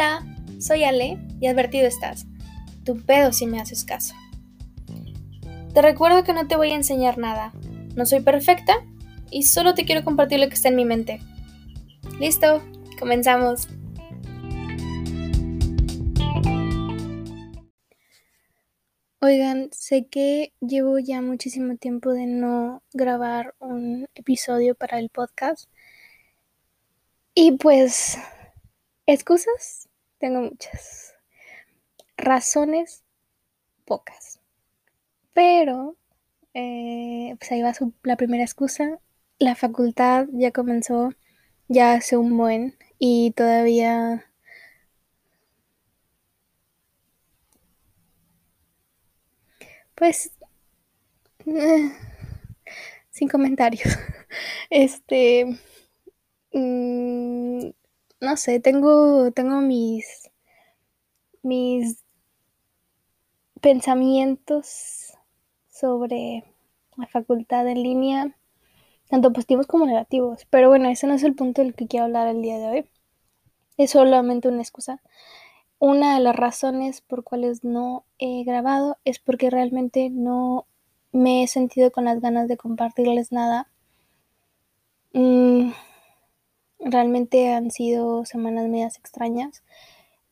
Hola, soy Ale y advertido estás. Tu pedo si me haces caso. Te recuerdo que no te voy a enseñar nada. No soy perfecta y solo te quiero compartir lo que está en mi mente. Listo, comenzamos. Oigan, sé que llevo ya muchísimo tiempo de no grabar un episodio para el podcast. Y pues, excusas, tengo muchas. Razones, pocas. Pero, eh, pues ahí va la primera excusa. La facultad ya comenzó ya hace un buen y todavía Pues, eh, sin comentarios. Este, mm, no sé, tengo, tengo mis, mis pensamientos sobre la facultad en línea, tanto positivos como negativos. Pero bueno, ese no es el punto del que quiero hablar el día de hoy. Es solamente una excusa una de las razones por cuales no he grabado es porque realmente no me he sentido con las ganas de compartirles nada. Mm, realmente han sido semanas medias extrañas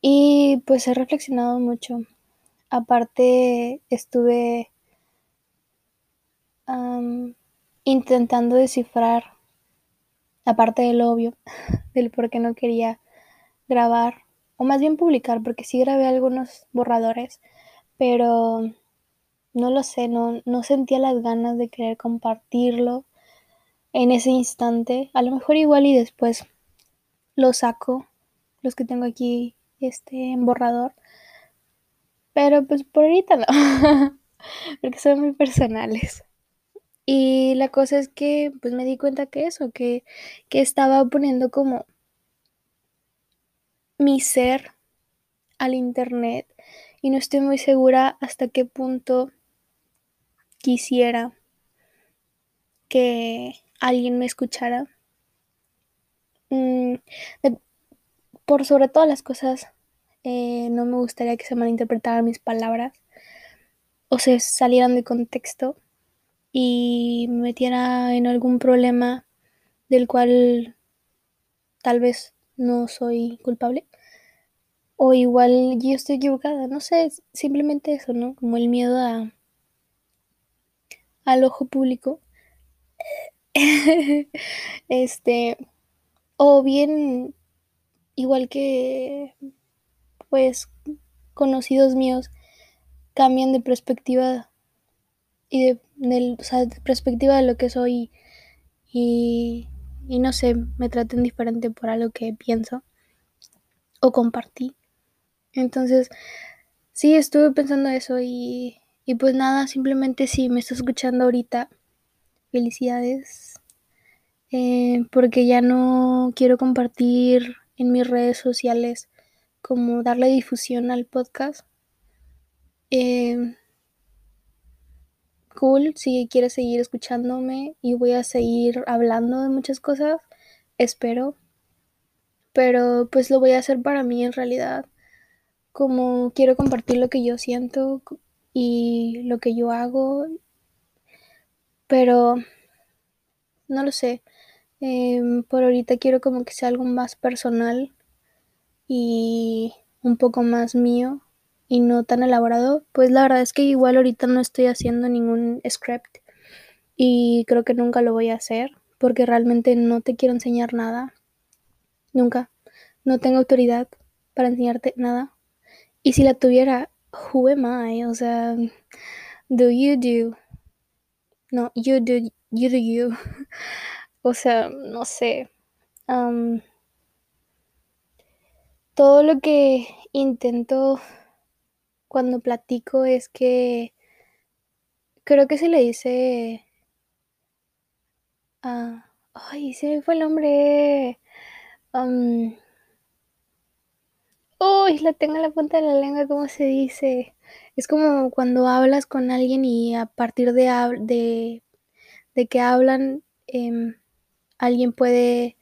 y pues he reflexionado mucho. Aparte estuve intentando descifrar, aparte del obvio, del por qué no quería grabar o más bien publicar, porque sí grabé algunos borradores, pero no lo sé, no, no sentía las ganas de querer compartirlo en ese instante. A lo mejor igual y después lo saco, los que tengo aquí este, en borrador. Pero pues por ahorita no, porque son muy personales. Y la cosa es que pues me di cuenta que eso, que, que estaba poniendo como mi ser al Internet y no estoy muy segura hasta qué punto quisiera que alguien me escuchara. Mm, por sobre todas las cosas, eh, no me gustaría que se malinterpretaran mis palabras o se salieran de contexto y me metiera en algún problema del cual tal vez no soy culpable. O igual yo estoy equivocada, no sé, simplemente eso, ¿no? Como el miedo a al ojo público. este, o bien igual que pues conocidos míos cambian de perspectiva y de, de perspectiva de lo que soy y, y no sé, me traten diferente por algo que pienso o compartí. Entonces, sí, estuve pensando eso y, y pues nada, simplemente si me estás escuchando ahorita, felicidades. Eh, porque ya no quiero compartir en mis redes sociales como darle difusión al podcast. Eh, cool, si quieres seguir escuchándome y voy a seguir hablando de muchas cosas, espero. Pero pues lo voy a hacer para mí en realidad como quiero compartir lo que yo siento y lo que yo hago, pero no lo sé. Em, por ahorita quiero como que sea algo más personal y un poco más mío y no tan elaborado. Pues la verdad es que igual ahorita no estoy haciendo ningún script y creo que nunca lo voy a hacer porque realmente no te quiero enseñar nada. Nunca. No tengo autoridad para enseñarte nada. Y si la tuviera, who am I? O sea, do you do? No, you do, you do you. o sea, no sé. todo lo que intento cuando platico es que creo que se le dice ay, se me fue el nombre. Uy, la tengo en la punta de la lengua, ¿cómo se dice? Es como cuando hablas con alguien y a partir de, de, de que hablan, em, alguien puede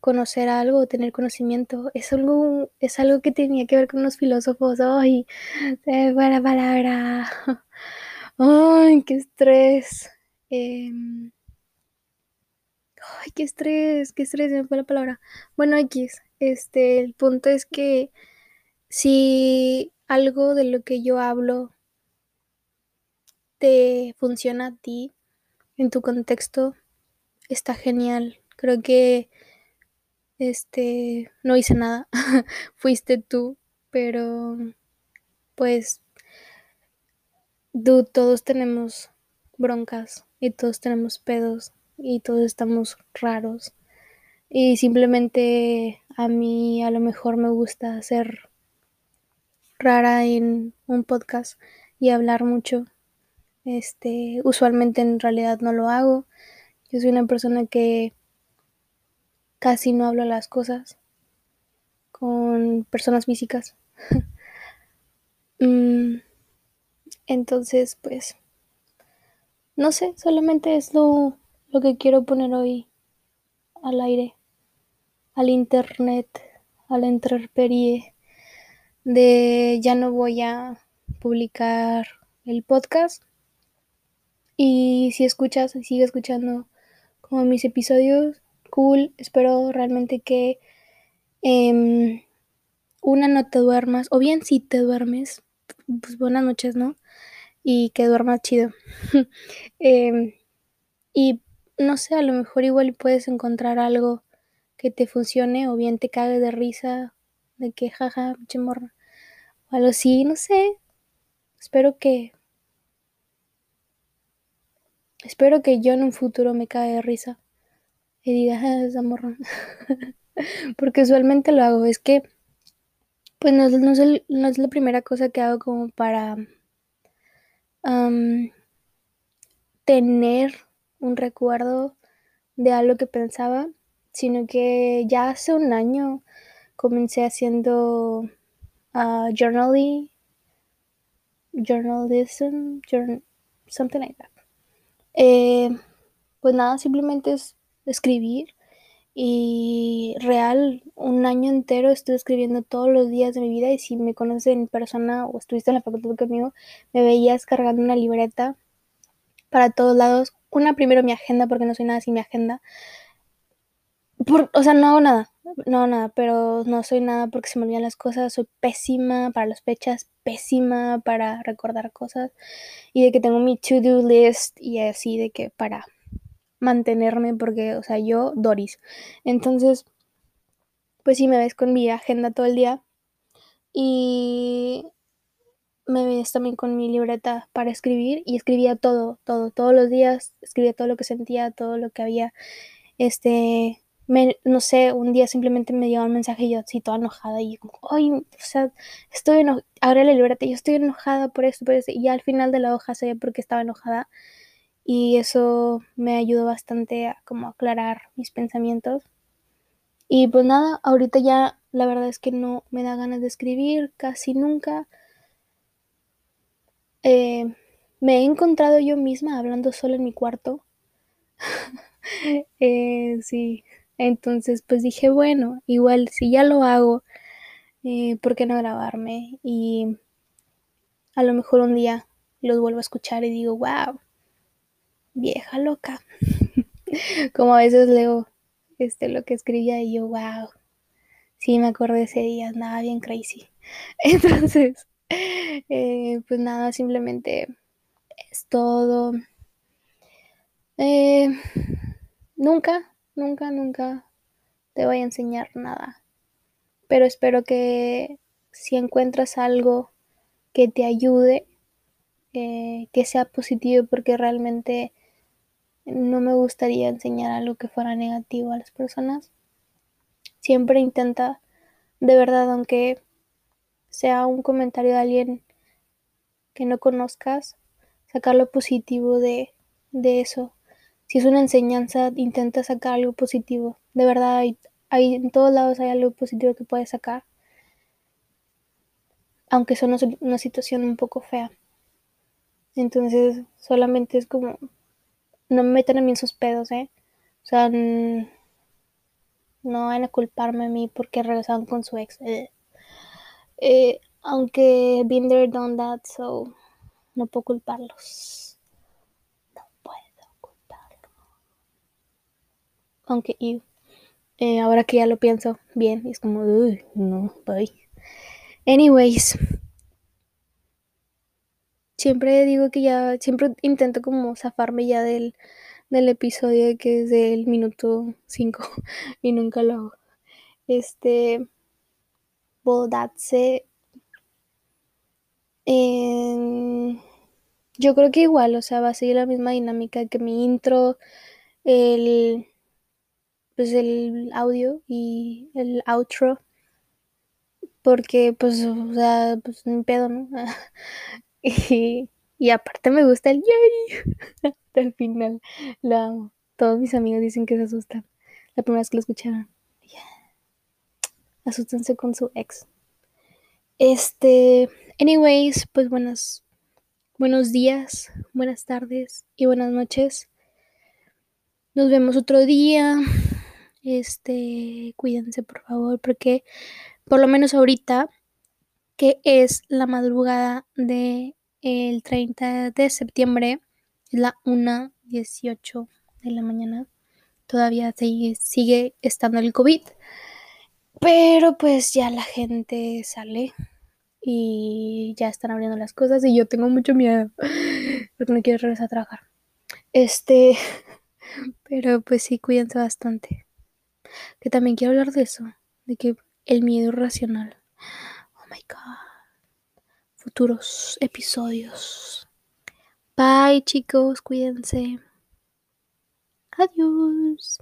conocer algo o tener conocimiento. Es algo, es algo que tenía que ver con los filósofos. ¡Ay! Se la palabra. ¡Ay, qué estrés! Em, ¡Ay, qué estrés! ¡Qué estrés! Se me fue la palabra. Bueno, X. Este, el punto es que si algo de lo que yo hablo te funciona a ti, en tu contexto, está genial. Creo que este no hice nada. Fuiste tú, pero pues todos tenemos broncas y todos tenemos pedos y todos estamos raros. Y simplemente a mí a lo mejor me gusta ser rara en un podcast y hablar mucho. Este, usualmente en realidad no lo hago. Yo soy una persona que casi no hablo las cosas con personas físicas. Mm, entonces, pues, no sé, solamente es lo, lo que quiero poner hoy al aire, al internet, a la intemperie de ya no voy a publicar el podcast y si escuchas, sigue escuchando como mis episodios, cool. Espero realmente que em, una no te duermas, o bien si te duermes, pues buenas noches, ¿no? Y que duermas chido. Em, y no sé, a lo mejor igual puedes encontrar algo que te funcione, o bien te cague de risa, de que jaja, pinche morra, o algo así, no sé. Espero que Espero que yo en un futuro me caiga de risa y diga, ah, esa morra. Porque usualmente lo hago. Es que, pues no, es, la primera cosa que hago como para tener un recuerdo de algo que pensaba, sino que ya hace un año comencé haciendo uh, journaling, journalism, something like that. Eh, pues nada, simplemente es escribir. Y real, un año entero estuve escribiendo todos los días de mi vida. Y si me conoces en persona o estuviste en la facultad conmigo, me veías cargando una libreta para todos lados. Una, primero mi agenda, porque no soy nada sin mi agenda. O sea, no hago nada, no nada, pero no soy nada porque se me olvidan las cosas. Soy pésima para las fechas, pésima para recordar cosas. Y de que tengo mi to-do list y así de que para mantenerme, porque, o sea, yo, Doris. Entonces, pues sí, me ves con mi agenda todo el día. Y me ves también con mi libreta para escribir y escribía todo, todo, todos los días, escribía todo lo que sentía, todo lo que había, este, no sé, un día simplemente me llegó un mensaje y yo así toda enojada y como, ay, o sea, estoy enojada, la libreta, yo estoy enojada por esto, por eso, y al final de la hoja sabía por qué estaba enojada y eso me ayudó bastante a como aclarar mis pensamientos. Y pues nada, ahorita ya la verdad es que no me da ganas de escribir casi nunca. Eh, me he encontrado yo misma hablando solo en mi cuarto. eh, sí, entonces pues dije, bueno, igual si ya lo hago, eh, ¿por qué no grabarme? Y a lo mejor un día los vuelvo a escuchar y digo, wow, vieja loca. Como a veces leo este, lo que escribía y yo, wow, sí me acuerdo de ese día, andaba bien crazy. Entonces, eh, pues nada, simplemente es todo. Eh, nunca, nunca, nunca te voy a enseñar nada. Pero espero que si encuentras algo que te ayude, eh, que sea positivo, porque realmente no me gustaría enseñar algo que fuera negativo a las personas. Siempre intenta, de verdad, aunque sea un comentario de alguien que no conozcas, sacar lo positivo de, de eso. Si es una enseñanza, intenta sacar algo positivo. De verdad, hay, hay, en todos lados hay algo positivo que puedes sacar. Aunque sea una situación un poco fea. Entonces, solamente es como no me metan a mí en sus pedos, ¿eh? O sea, no van a culparme a mí porque regresaron con su ex. Eh, eh, aunque been there, done that, so no puedo culparlos. No puedo culparlos. Aunque you, eh, ahora que ya lo pienso bien, es como, no, bye. Anyways, siempre digo que ya, siempre intento como zafarme ya del, del episodio que es del minuto 5 y nunca lo hago. Este, well, that's it. Yo creo que igual, o sea, va a seguir la misma dinámica que mi intro, el, pues el audio y el outro. Porque, pues, o sea, pues un pedo, ¿no? y, y aparte me gusta el yay hasta el final. Lo amo. Todos mis amigos dicen que se asustan. La primera vez que lo escucharon. Yeah. Con su ex. Este, anyways, pues buenas, buenos días, buenas tardes y buenas noches. Nos vemos otro día. Este, cuídense por favor, porque por lo menos ahorita, que es la madrugada de el 30 de septiembre, es la 1.18 de la mañana. Todavía sigue, sigue estando el COVID. Pero pues ya la gente sale y ya están abriendo las cosas y yo tengo mucho miedo porque no quiero regresar a trabajar. Este, pero pues sí, cuídense bastante. Que también quiero hablar de eso, de que el miedo irracional. Oh my god. Futuros episodios. Bye chicos, cuídense. Adiós.